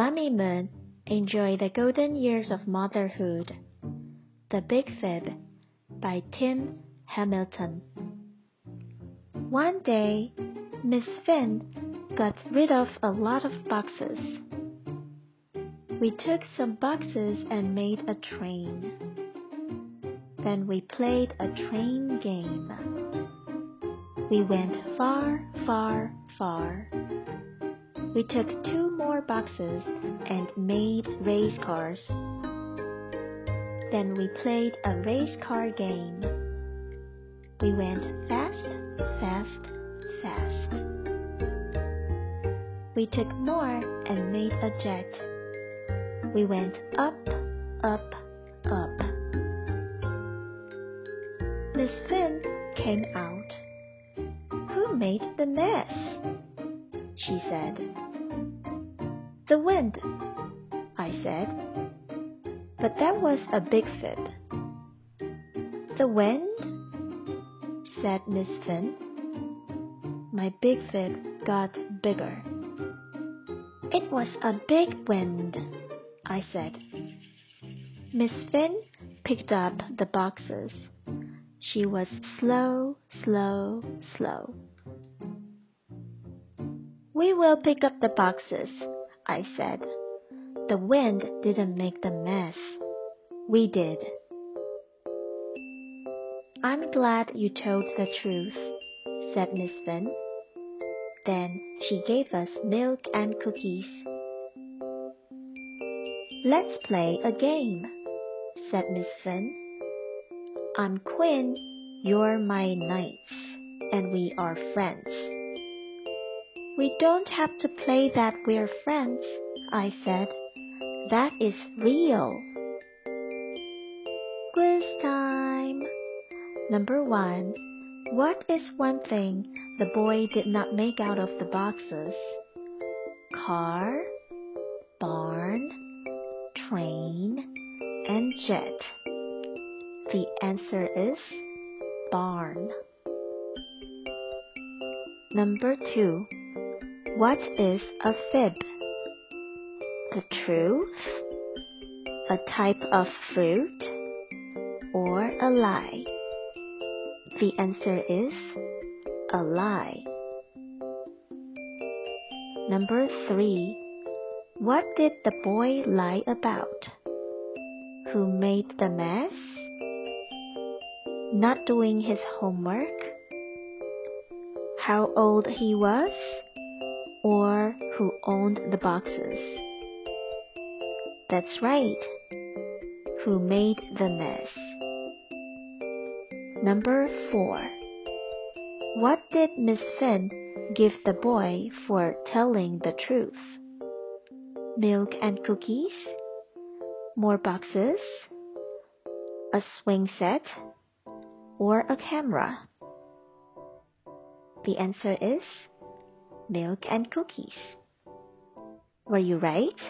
Mamimoon Enjoy the Golden Years of Motherhood. The Big Fib by Tim Hamilton. One day, Miss Finn got rid of a lot of boxes. We took some boxes and made a train. Then we played a train game. We went far, far, far. We took two more boxes and made race cars. Then we played a race car game. We went fast, fast, fast. We took more and made a jet. We went up, up, up. Miss Finn came out. Who made the mess? She said. The wind, I said. But that was a big fib. The wind? said Miss Finn. My big fib got bigger. It was a big wind, I said. Miss Finn picked up the boxes. She was slow, slow, slow. We will pick up the boxes, I said. The wind didn't make the mess. We did. I'm glad you told the truth, said Miss Finn. Then she gave us milk and cookies. Let's play a game, said Miss Finn. I'm queen, you're my knights, and we are friends. We don't have to play that we're friends, I said. That is real. Quiz time. Number one. What is one thing the boy did not make out of the boxes? Car, barn, train, and jet. The answer is barn. Number two. What is a fib? The truth, a type of fruit, or a lie? The answer is a lie. Number three. What did the boy lie about? Who made the mess? Not doing his homework? How old he was? Or who owned the boxes? That's right. Who made the mess? Number four. What did Miss Finn give the boy for telling the truth? Milk and cookies? More boxes? A swing set? Or a camera? The answer is milk and cookies. Were you right?